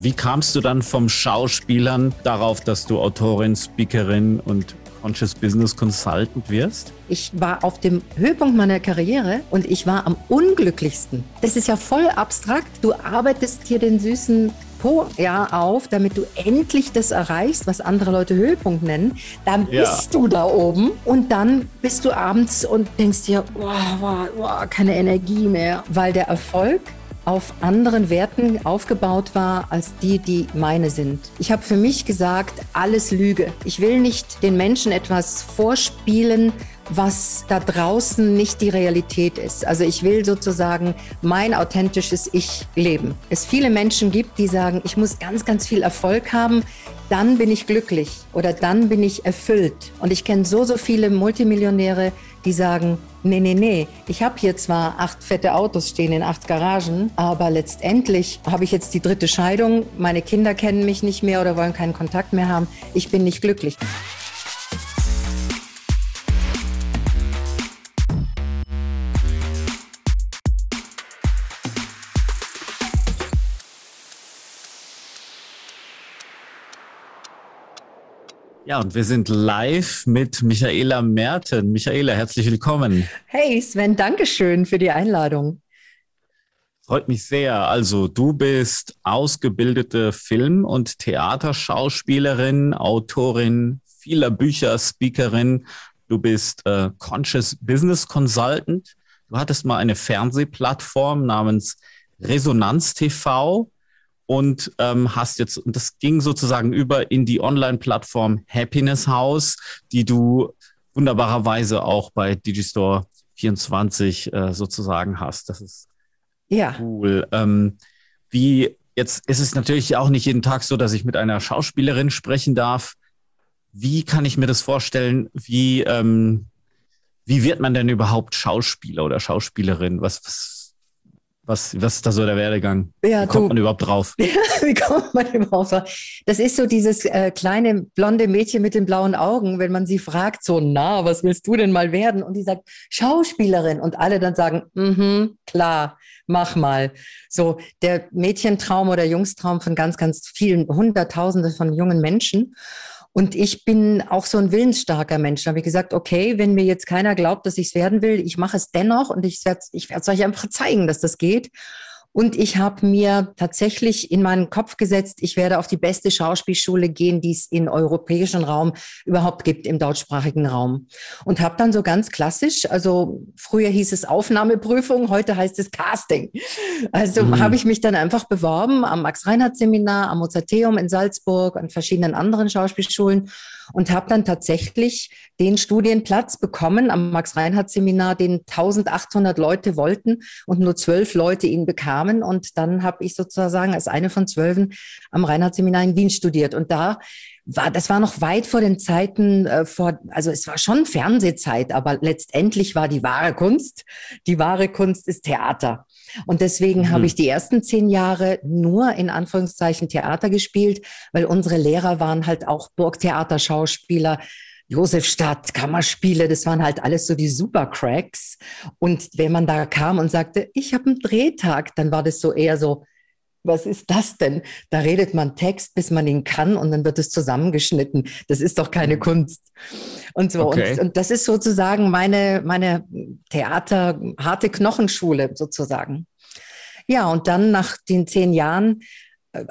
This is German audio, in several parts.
Wie kamst du dann vom Schauspielern darauf, dass du Autorin, Speakerin und Conscious Business Consultant wirst? Ich war auf dem Höhepunkt meiner Karriere und ich war am unglücklichsten. Das ist ja voll abstrakt. Du arbeitest hier den süßen Po ja, auf, damit du endlich das erreichst, was andere Leute Höhepunkt nennen. Dann ja. bist du da oben und dann bist du abends und denkst dir, oh, oh, oh, keine Energie mehr, weil der Erfolg auf anderen Werten aufgebaut war als die, die meine sind. Ich habe für mich gesagt, alles Lüge. Ich will nicht den Menschen etwas vorspielen, was da draußen nicht die Realität ist. Also ich will sozusagen mein authentisches Ich leben. Es viele Menschen gibt, die sagen, ich muss ganz, ganz viel Erfolg haben, dann bin ich glücklich oder dann bin ich erfüllt. Und ich kenne so, so viele Multimillionäre, die sagen, nee, nee, nee, ich habe hier zwar acht fette Autos stehen in acht Garagen, aber letztendlich habe ich jetzt die dritte Scheidung, meine Kinder kennen mich nicht mehr oder wollen keinen Kontakt mehr haben, ich bin nicht glücklich. Ja, und wir sind live mit Michaela Merten. Michaela, herzlich willkommen. Hey Sven, danke schön für die Einladung. Freut mich sehr. Also, du bist ausgebildete Film- und Theaterschauspielerin, Autorin vieler Bücher, Speakerin. Du bist äh, Conscious Business Consultant. Du hattest mal eine Fernsehplattform namens Resonanz TV und ähm, hast jetzt, und das ging sozusagen über in die Online-Plattform Happiness House, die du wunderbarerweise auch bei Digistore 24 äh, sozusagen hast. Das ist ja. cool. Ähm, wie jetzt ist es natürlich auch nicht jeden Tag so, dass ich mit einer Schauspielerin sprechen darf. Wie kann ich mir das vorstellen? Wie, ähm, wie wird man denn überhaupt Schauspieler oder Schauspielerin? Was, was was, was ist da so der Werdegang? Ja, wie kommt du, man überhaupt drauf? wie kommt man überhaupt drauf? Das ist so dieses äh, kleine blonde Mädchen mit den blauen Augen, wenn man sie fragt, so, na, was willst du denn mal werden? Und die sagt, Schauspielerin. Und alle dann sagen, mhm, klar, mach mal. So der Mädchentraum oder Jungstraum von ganz, ganz vielen, Hunderttausenden von jungen Menschen. Und ich bin auch so ein willensstarker Mensch. Da habe ich gesagt, okay, wenn mir jetzt keiner glaubt, dass ich es werden will, ich mache es dennoch und ich werde ich es euch einfach zeigen, dass das geht. Und ich habe mir tatsächlich in meinen Kopf gesetzt, ich werde auf die beste Schauspielschule gehen, die es im europäischen Raum überhaupt gibt, im deutschsprachigen Raum. Und habe dann so ganz klassisch, also früher hieß es Aufnahmeprüfung, heute heißt es Casting. Also mhm. habe ich mich dann einfach beworben am Max-Reinhardt-Seminar, am Mozarteum in Salzburg, an verschiedenen anderen Schauspielschulen und habe dann tatsächlich den Studienplatz bekommen am Max-Reinhardt-Seminar, den 1800 Leute wollten und nur zwölf Leute ihn bekamen. Und dann habe ich sozusagen als eine von zwölfen am Reinhardt-Seminar in Wien studiert. Und da war, das war noch weit vor den Zeiten, äh, vor, also es war schon Fernsehzeit, aber letztendlich war die wahre Kunst, die wahre Kunst ist Theater. Und deswegen mhm. habe ich die ersten zehn Jahre nur in Anführungszeichen Theater gespielt, weil unsere Lehrer waren halt auch Burgtheaterschauspieler. Josefstadt, Kammerspiele, das waren halt alles so die Supercracks. Und wenn man da kam und sagte, ich habe einen Drehtag, dann war das so eher so, was ist das denn? Da redet man Text, bis man ihn kann und dann wird es zusammengeschnitten. Das ist doch keine mhm. Kunst. Und so. Okay. Und, und, das ist sozusagen meine, meine Theater, harte Knochenschule sozusagen. Ja, und dann nach den zehn Jahren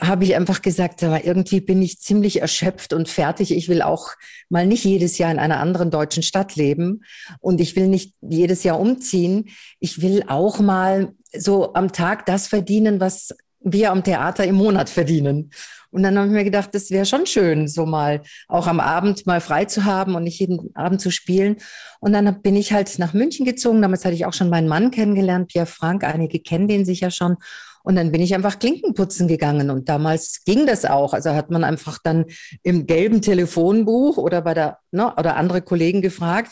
habe ich einfach gesagt, aber irgendwie bin ich ziemlich erschöpft und fertig. Ich will auch mal nicht jedes Jahr in einer anderen deutschen Stadt leben und ich will nicht jedes Jahr umziehen. Ich will auch mal so am Tag das verdienen, was wir am Theater im Monat verdienen. Und dann habe ich mir gedacht, das wäre schon schön, so mal auch am Abend mal frei zu haben und nicht jeden Abend zu spielen. Und dann bin ich halt nach München gezogen. Damals hatte ich auch schon meinen Mann kennengelernt, Pierre Frank. Einige kennen den sicher schon. Und dann bin ich einfach Klinken putzen gegangen. Und damals ging das auch. Also hat man einfach dann im gelben Telefonbuch oder bei der, ne, oder andere Kollegen gefragt,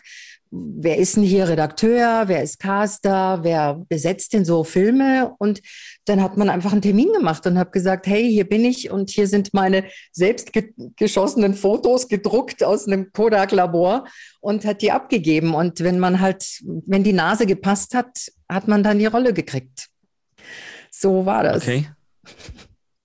wer ist denn hier Redakteur, wer ist Caster, wer besetzt denn so Filme? Und dann hat man einfach einen Termin gemacht und habe gesagt, hey, hier bin ich und hier sind meine selbst geschossenen Fotos gedruckt aus einem Kodak-Labor und hat die abgegeben. Und wenn man halt, wenn die Nase gepasst hat, hat man dann die Rolle gekriegt. So war das. Okay.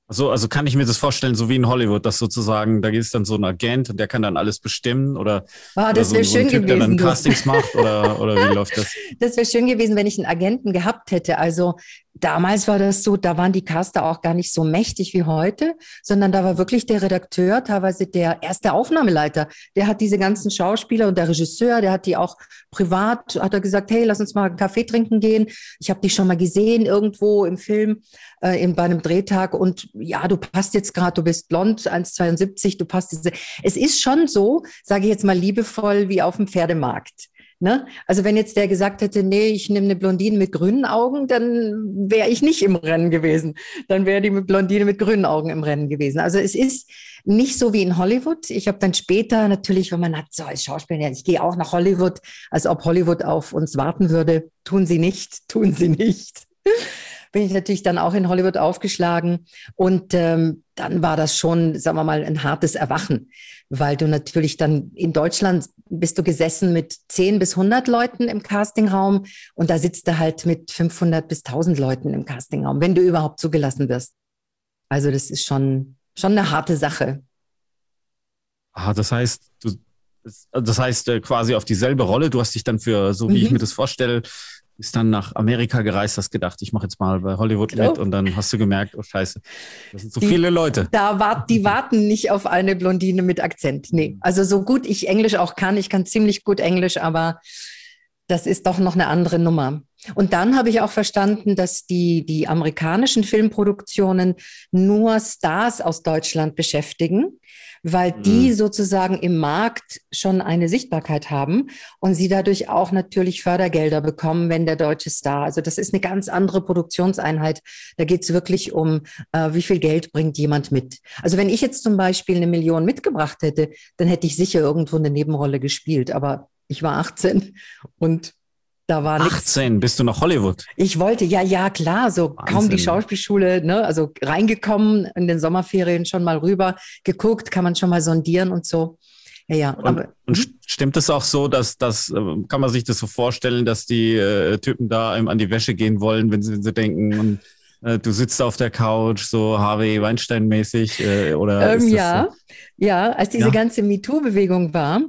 Also, also kann ich mir das vorstellen, so wie in Hollywood, dass sozusagen, da ist dann so ein Agent und der kann dann alles bestimmen oder, ah, das oder so, so ein Typ, gewesen, der dann Castings macht oder, oder wie läuft das? Das wäre schön gewesen, wenn ich einen Agenten gehabt hätte. Also damals war das so, da waren die Caster auch gar nicht so mächtig wie heute, sondern da war wirklich der Redakteur, teilweise der erste Aufnahmeleiter. Der hat diese ganzen Schauspieler und der Regisseur, der hat die auch privat, hat er gesagt, hey, lass uns mal einen Kaffee trinken gehen. Ich habe dich schon mal gesehen irgendwo im Film, äh, in, bei einem Drehtag und ja, du passt jetzt gerade, du bist blond, 1,72, du passt diese. Es ist schon so, sage ich jetzt mal liebevoll, wie auf dem Pferdemarkt. Ne? Also wenn jetzt der gesagt hätte, nee, ich nehme eine Blondine mit grünen Augen, dann wäre ich nicht im Rennen gewesen. Dann wäre die Blondine mit grünen Augen im Rennen gewesen. Also es ist nicht so wie in Hollywood. Ich habe dann später natürlich, wenn man hat, so als Schauspieler, ich gehe auch nach Hollywood, als ob Hollywood auf uns warten würde. Tun sie nicht, tun sie nicht bin ich natürlich dann auch in Hollywood aufgeschlagen. Und ähm, dann war das schon, sagen wir mal, ein hartes Erwachen, weil du natürlich dann in Deutschland bist du gesessen mit 10 bis 100 Leuten im Castingraum und da sitzt du halt mit 500 bis 1000 Leuten im Castingraum, wenn du überhaupt zugelassen wirst. Also das ist schon, schon eine harte Sache. Ah, das heißt, du, das heißt äh, quasi auf dieselbe Rolle. Du hast dich dann für, so wie mhm. ich mir das vorstelle, bist dann nach Amerika gereist, hast gedacht, ich mache jetzt mal bei Hollywood genau. mit und dann hast du gemerkt, oh scheiße, das sind so die, viele Leute. Da wart, die warten nicht auf eine Blondine mit Akzent. Nee, also so gut ich Englisch auch kann, ich kann ziemlich gut Englisch, aber das ist doch noch eine andere Nummer. Und dann habe ich auch verstanden, dass die, die amerikanischen Filmproduktionen nur Stars aus Deutschland beschäftigen weil die mhm. sozusagen im Markt schon eine Sichtbarkeit haben und sie dadurch auch natürlich Fördergelder bekommen, wenn der deutsche Star. Also das ist eine ganz andere Produktionseinheit. Da geht es wirklich um, äh, wie viel Geld bringt jemand mit. Also wenn ich jetzt zum Beispiel eine Million mitgebracht hätte, dann hätte ich sicher irgendwo eine Nebenrolle gespielt. Aber ich war 18 und da war 18, nix. bist du nach Hollywood? Ich wollte, ja, ja, klar, so Wahnsinn. kaum die Schauspielschule, ne, also reingekommen in den Sommerferien schon mal rüber, geguckt, kann man schon mal sondieren und so. Ja, ja. Und, aber, und hm? stimmt es auch so, dass das, äh, kann man sich das so vorstellen, dass die äh, Typen da einem an die Wäsche gehen wollen, wenn sie, wenn sie denken, und, äh, du sitzt auf der Couch, so Harvey Weinstein-mäßig, äh, oder? Ähm, ja, so? ja, als diese ja? ganze MeToo-Bewegung war,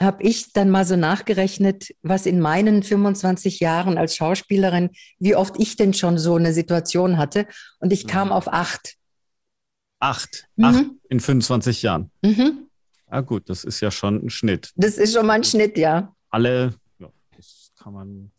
habe ich dann mal so nachgerechnet, was in meinen 25 Jahren als Schauspielerin, wie oft ich denn schon so eine Situation hatte. Und ich kam mhm. auf acht. Acht? Mhm. Acht in 25 Jahren? Mhm. Ah gut, das ist ja schon ein Schnitt. Das ist schon mal ein Schnitt, ja. Alle, ja, das kann man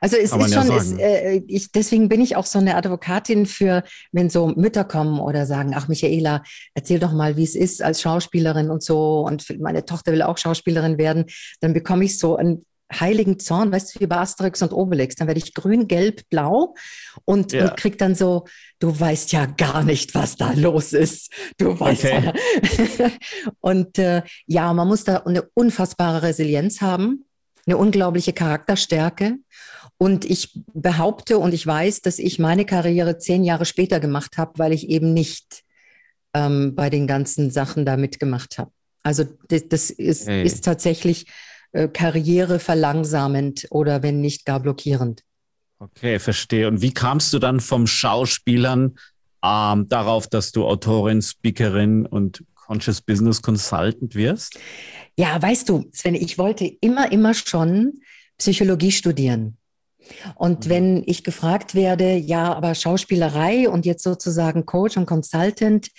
also es ist schon, ja äh, ich, deswegen bin ich auch so eine Advokatin für, wenn so Mütter kommen oder sagen, ach Michaela, erzähl doch mal, wie es ist als Schauspielerin und so und meine Tochter will auch Schauspielerin werden, dann bekomme ich so einen heiligen Zorn, weißt du, wie bei Asterix und Obelix, dann werde ich grün, gelb, blau und, ja. und krieg dann so, du weißt ja gar nicht, was da los ist. Du weißt okay. ja. und äh, ja, man muss da eine unfassbare Resilienz haben eine unglaubliche Charakterstärke. Und ich behaupte und ich weiß, dass ich meine Karriere zehn Jahre später gemacht habe, weil ich eben nicht ähm, bei den ganzen Sachen da mitgemacht habe. Also das, das ist, hey. ist, tatsächlich äh, Karriere verlangsamend oder wenn nicht gar blockierend. Okay, verstehe. Und wie kamst du dann vom Schauspielern ähm, darauf, dass du Autorin, Speakerin und Conscious Business Consultant wirst? Ja, weißt du, Sven, ich wollte immer, immer schon Psychologie studieren. Und mhm. wenn ich gefragt werde, ja, aber Schauspielerei und jetzt sozusagen Coach und Consultant,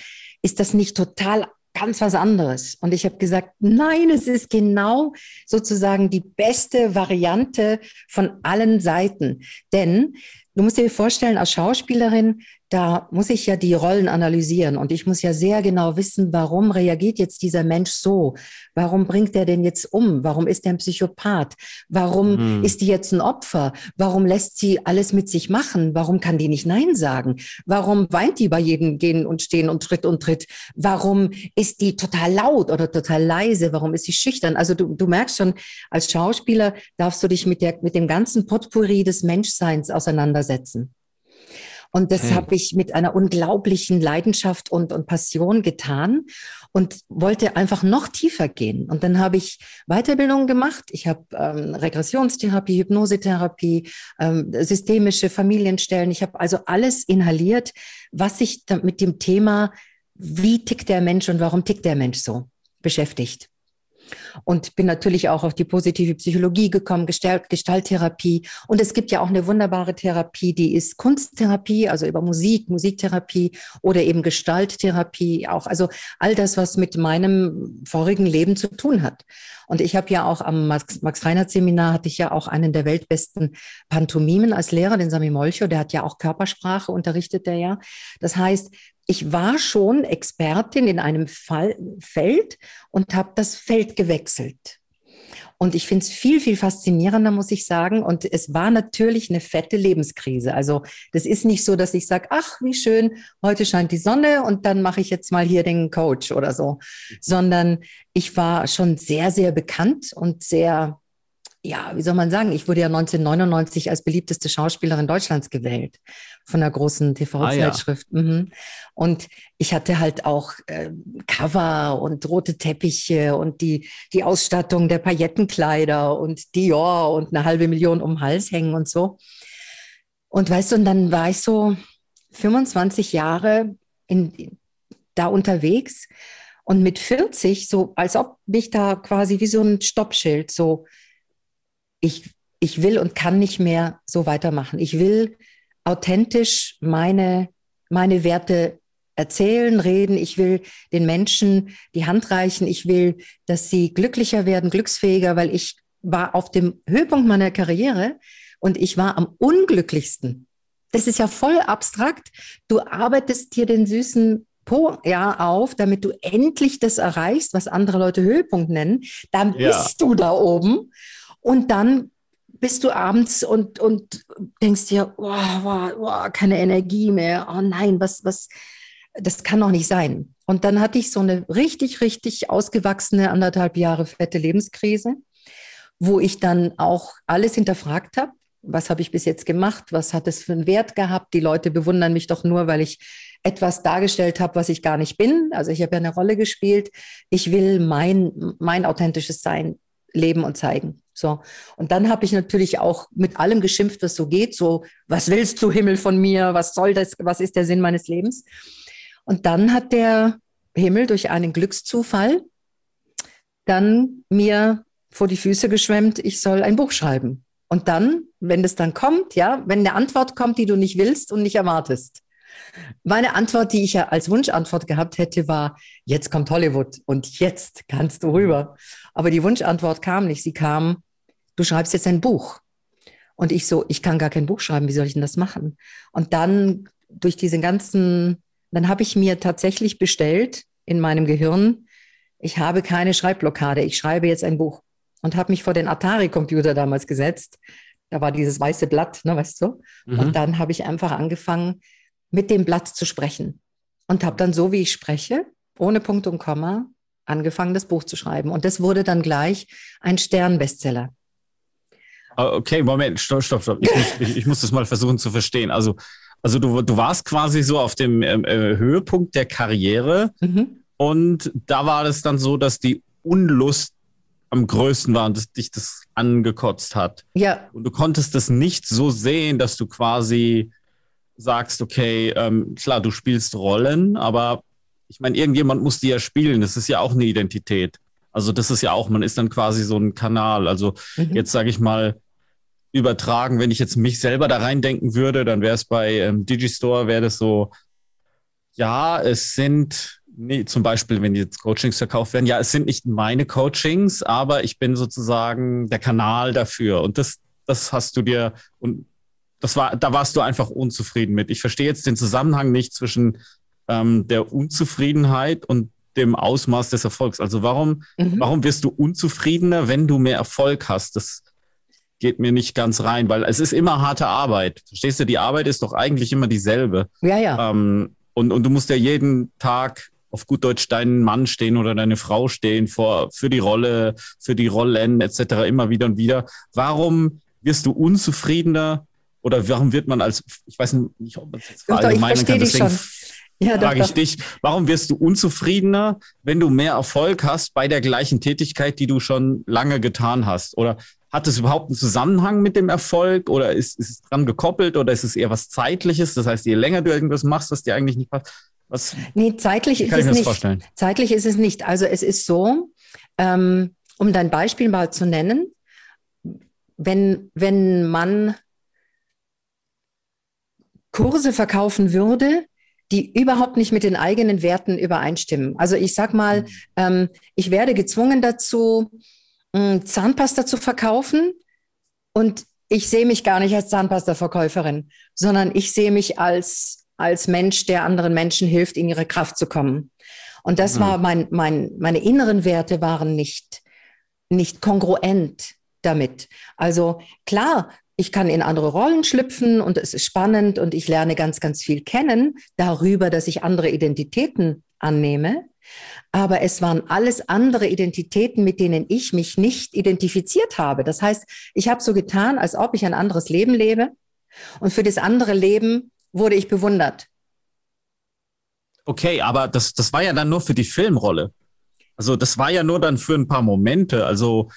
ist das nicht total ganz was anderes? Und ich habe gesagt, nein, es ist genau sozusagen die beste Variante von allen Seiten. Denn du musst dir vorstellen, als Schauspielerin da muss ich ja die Rollen analysieren und ich muss ja sehr genau wissen, warum reagiert jetzt dieser Mensch so? Warum bringt er denn jetzt um? Warum ist er ein Psychopath? Warum mhm. ist die jetzt ein Opfer? Warum lässt sie alles mit sich machen? Warum kann die nicht Nein sagen? Warum weint die bei jedem Gehen und Stehen und Tritt und Tritt? Warum ist die total laut oder total leise? Warum ist sie schüchtern? Also du, du merkst schon, als Schauspieler darfst du dich mit, der, mit dem ganzen Potpourri des Menschseins auseinandersetzen. Und das okay. habe ich mit einer unglaublichen Leidenschaft und, und Passion getan und wollte einfach noch tiefer gehen. Und dann habe ich Weiterbildungen gemacht. Ich habe ähm, Regressionstherapie, Hypnosetherapie, ähm, systemische Familienstellen. Ich habe also alles inhaliert, was sich mit dem Thema, wie tickt der Mensch und warum tickt der Mensch so, beschäftigt und bin natürlich auch auf die positive Psychologie gekommen, Gestalt, Gestalttherapie. Und es gibt ja auch eine wunderbare Therapie, die ist Kunsttherapie, also über Musik, Musiktherapie oder eben Gestalttherapie auch. Also all das, was mit meinem vorigen Leben zu tun hat. Und ich habe ja auch am Max-Reinhardt-Seminar hatte ich ja auch einen der weltbesten Pantomimen als Lehrer, den Sami Molcho, der hat ja auch Körpersprache unterrichtet, der ja. Das heißt, ich war schon Expertin in einem Fall, Feld und habe das Feld gewechselt. Und ich finde es viel, viel faszinierender, muss ich sagen. Und es war natürlich eine fette Lebenskrise. Also das ist nicht so, dass ich sage, ach, wie schön, heute scheint die Sonne und dann mache ich jetzt mal hier den Coach oder so. Sondern ich war schon sehr, sehr bekannt und sehr ja, wie soll man sagen, ich wurde ja 1999 als beliebteste Schauspielerin Deutschlands gewählt von einer großen TV-Zeitschrift. Ah, ja. mhm. Und ich hatte halt auch äh, Cover und rote Teppiche und die, die Ausstattung der Paillettenkleider und Dior und eine halbe Million um den Hals hängen und so. Und weißt du, und dann war ich so 25 Jahre in, da unterwegs und mit 40, so als ob mich da quasi wie so ein Stoppschild so ich, ich will und kann nicht mehr so weitermachen. Ich will authentisch meine, meine Werte erzählen, reden. Ich will den Menschen die Hand reichen. Ich will, dass sie glücklicher werden, glücksfähiger, weil ich war auf dem Höhepunkt meiner Karriere und ich war am unglücklichsten. Das ist ja voll abstrakt. Du arbeitest hier den süßen Po ja auf, damit du endlich das erreichst, was andere Leute Höhepunkt nennen. Dann ja. bist du da oben und dann bist du abends und, und denkst dir, oh, oh, oh, keine Energie mehr. Oh nein, was, was, das kann doch nicht sein. Und dann hatte ich so eine richtig, richtig ausgewachsene anderthalb Jahre fette Lebenskrise, wo ich dann auch alles hinterfragt habe. Was habe ich bis jetzt gemacht? Was hat es für einen Wert gehabt? Die Leute bewundern mich doch nur, weil ich etwas dargestellt habe, was ich gar nicht bin. Also ich habe ja eine Rolle gespielt. Ich will mein, mein authentisches Sein leben und zeigen. So. Und dann habe ich natürlich auch mit allem geschimpft, was so geht. So, was willst du, Himmel, von mir? Was soll das? Was ist der Sinn meines Lebens? Und dann hat der Himmel durch einen Glückszufall dann mir vor die Füße geschwemmt, ich soll ein Buch schreiben. Und dann, wenn das dann kommt, ja, wenn eine Antwort kommt, die du nicht willst und nicht erwartest. Meine Antwort, die ich ja als Wunschantwort gehabt hätte, war, jetzt kommt Hollywood und jetzt kannst du rüber. Aber die Wunschantwort kam nicht. Sie kam, du schreibst jetzt ein Buch. Und ich so, ich kann gar kein Buch schreiben, wie soll ich denn das machen? Und dann durch diese ganzen, dann habe ich mir tatsächlich bestellt in meinem Gehirn, ich habe keine Schreibblockade, ich schreibe jetzt ein Buch. Und habe mich vor den Atari-Computer damals gesetzt. Da war dieses weiße Blatt, ne, weißt du? Mhm. Und dann habe ich einfach angefangen, mit dem Blatt zu sprechen. Und habe dann so, wie ich spreche, ohne Punkt und Komma, angefangen, das Buch zu schreiben. Und das wurde dann gleich ein Sternbestseller. Ah, okay, Moment, stopp, stopp, stopp. Ich muss, ich, ich muss das mal versuchen zu verstehen. Also, also du, du warst quasi so auf dem ähm, äh, Höhepunkt der Karriere mhm. und da war es dann so, dass die Unlust am größten war und dass dich das angekotzt hat. Ja. Und du konntest das nicht so sehen, dass du quasi sagst, okay, ähm, klar, du spielst Rollen, aber ich meine, irgendjemand muss die ja spielen. Das ist ja auch eine Identität. Also das ist ja auch, man ist dann quasi so ein Kanal. Also mhm. jetzt sage ich mal, übertragen, wenn ich jetzt mich selber da reindenken würde, dann wäre es bei ähm, Digistore, wäre das so, ja, es sind nee, zum Beispiel, wenn jetzt Coachings verkauft werden, ja, es sind nicht meine Coachings, aber ich bin sozusagen der Kanal dafür. Und das, das hast du dir und das war, da warst du einfach unzufrieden mit. Ich verstehe jetzt den Zusammenhang nicht zwischen ähm, der Unzufriedenheit und dem Ausmaß des Erfolgs. Also warum, mhm. warum wirst du unzufriedener, wenn du mehr Erfolg hast? Das geht mir nicht ganz rein, weil es ist immer harte Arbeit. Verstehst du? Die Arbeit ist doch eigentlich immer dieselbe. Ja, ja. Ähm, und, und du musst ja jeden Tag auf gut Deutsch deinen Mann stehen oder deine Frau stehen vor, für die Rolle, für die Rollen etc. immer wieder und wieder. Warum wirst du unzufriedener Oder warum wird man als, ich weiß nicht, ob man es jetzt verallgemeinern kann, deswegen ja, frage ich dich, warum wirst du unzufriedener, wenn du mehr Erfolg hast bei der gleichen Tätigkeit, die du schon lange getan hast? Oder hat es überhaupt einen Zusammenhang mit dem Erfolg oder ist, ist es dran gekoppelt oder ist es eher was Zeitliches? Das heißt, je länger du irgendwas machst, was dir eigentlich nicht passt. Was, nee, zeitlich ist es nicht. Vorstellen? Zeitlich ist es nicht. Also es ist so, ähm, um dein Beispiel mal zu nennen, wenn, wenn man Kurse verkaufen würde, die überhaupt nicht mit den eigenen Werten übereinstimmen. Also ich sag mal, mhm. ähm, ich werde gezwungen dazu, Zahnpasta zu verkaufen und ich sehe mich gar nicht als Zahnpasta-Verkäuferin, sondern ich sehe mich als, als Mensch, der anderen Menschen hilft, in ihre Kraft zu kommen. Und das mhm. war mein, mein, meine inneren Werte waren nicht, nicht kongruent damit. Also klar, ich kann in andere Rollen schlüpfen und es ist spannend und ich lerne ganz, ganz viel kennen darüber, dass ich andere Identitäten annehme. Aber es waren alles andere Identitäten, mit denen ich mich nicht identifiziert habe. Das heißt, ich habe so getan, als ob ich ein anderes Leben lebe. Und für das andere Leben wurde ich bewundert. Okay, aber das, das war ja dann nur für die Filmrolle. Also das war ja nur dann für ein paar Momente. Also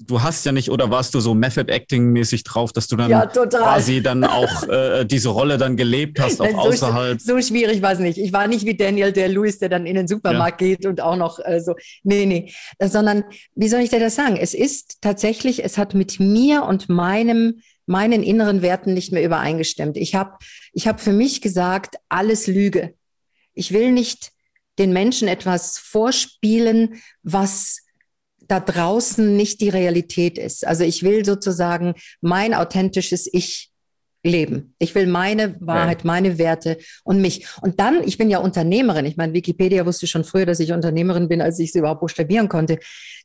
du hast ja nicht, oder warst du so Method Acting mäßig drauf, dass du dann ja, quasi dann auch äh, diese Rolle dann gelebt hast, auch so, außerhalb? So schwierig war es nicht. Ich war nicht wie Daniel der Lewis, der dann in den Supermarkt ja. geht und auch noch äh, so. Nee, nee. Sondern, wie soll ich dir das sagen? Es ist tatsächlich, es hat mit mir und meinem meinen inneren Werten nicht mehr übereingestimmt. Ich habe ich hab für mich gesagt, alles Lüge. Ich will nicht den Menschen etwas vorspielen, was da draußen nicht die Realität ist. Also ich will sozusagen mein authentisches Ich leben. Ich will meine Wahrheit, ja. meine Werte und mich. Und dann, ich bin ja Unternehmerin. Ich meine, Wikipedia wusste schon früher, dass ich Unternehmerin bin, als ich sie überhaupt buchstabieren konnte.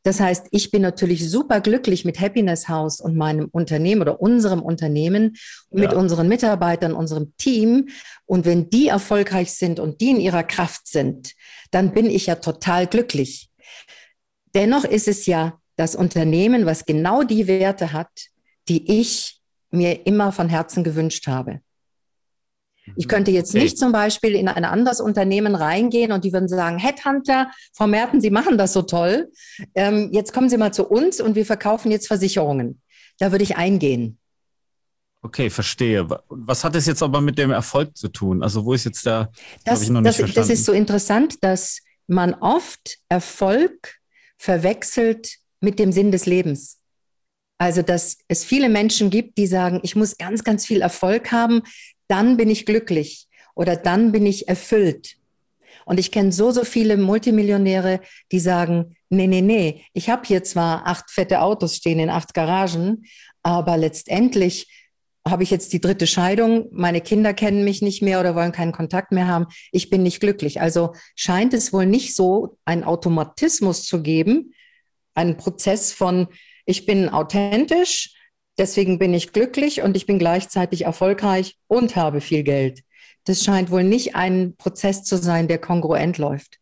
Das heißt, ich bin natürlich super glücklich mit Happiness House und meinem Unternehmen oder unserem Unternehmen, ja. mit unseren Mitarbeitern, unserem Team. Und wenn die erfolgreich sind und die in ihrer Kraft sind, dann bin ich ja total glücklich. Dennoch ist es ja das Unternehmen, was genau die Werte hat, die ich mir immer von Herzen gewünscht habe. Ich könnte jetzt nicht zum Beispiel in ein anderes Unternehmen reingehen und die würden sagen, Headhunter, Frau Merten, Sie machen das so toll. Ähm, jetzt kommen Sie mal zu uns und wir verkaufen jetzt Versicherungen. Da würde ich eingehen. Okay, verstehe. Was hat es jetzt aber mit dem Erfolg zu tun? Also wo ist jetzt da? Das, ich noch nicht das, verstanden. das ist so interessant, dass man oft Erfolg verwechselt mit dem Sinn des Lebens. Also, dass es viele Menschen gibt, die sagen, ich muss ganz, ganz viel Erfolg haben, dann bin ich glücklich oder dann bin ich erfüllt. Und ich kenne so, so viele Multimillionäre, die sagen, nee, nee, nee, ich habe hier zwar acht fette Autos stehen in acht Garagen, aber letztendlich habe ich jetzt die dritte Scheidung, meine Kinder kennen mich nicht mehr oder wollen keinen Kontakt mehr haben, ich bin nicht glücklich. Also scheint es wohl nicht so einen Automatismus zu geben, einen Prozess von, ich bin authentisch, deswegen bin ich glücklich und ich bin gleichzeitig erfolgreich und habe viel Geld. Das scheint wohl nicht ein Prozess zu sein, der kongruent läuft.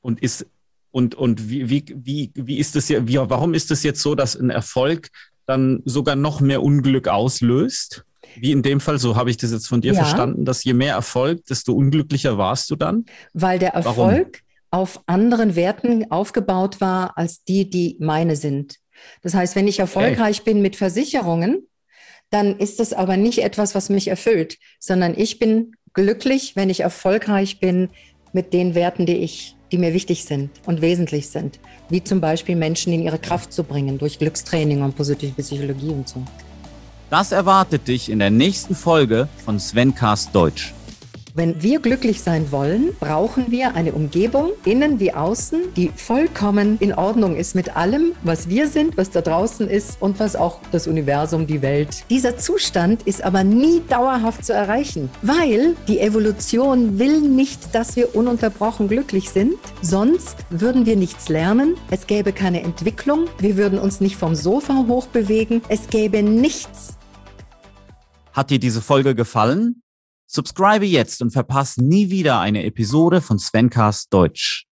Und ist und, und wie, wie, wie, wie ist es ja, wie, warum ist es jetzt so, dass ein Erfolg dann sogar noch mehr Unglück auslöst? Wie in dem Fall, so habe ich das jetzt von dir ja. verstanden, dass je mehr Erfolg, desto unglücklicher warst du dann? Weil der Erfolg Warum? auf anderen Werten aufgebaut war als die, die meine sind. Das heißt, wenn ich erfolgreich okay. bin mit Versicherungen, dann ist das aber nicht etwas, was mich erfüllt, sondern ich bin glücklich, wenn ich erfolgreich bin mit den Werten, die ich die mir wichtig sind und wesentlich sind, wie zum Beispiel Menschen in ihre Kraft zu bringen durch Glückstraining und positive Psychologie und so. Das erwartet dich in der nächsten Folge von Svencast Deutsch. Wenn wir glücklich sein wollen, brauchen wir eine Umgebung, innen wie außen, die vollkommen in Ordnung ist mit allem, was wir sind, was da draußen ist und was auch das Universum, die Welt. Dieser Zustand ist aber nie dauerhaft zu erreichen, weil die Evolution will nicht, dass wir ununterbrochen glücklich sind. Sonst würden wir nichts lernen, es gäbe keine Entwicklung, wir würden uns nicht vom Sofa hochbewegen, es gäbe nichts. Hat dir diese Folge gefallen? Subscribe jetzt und verpasse nie wieder eine Episode von Svencast Deutsch.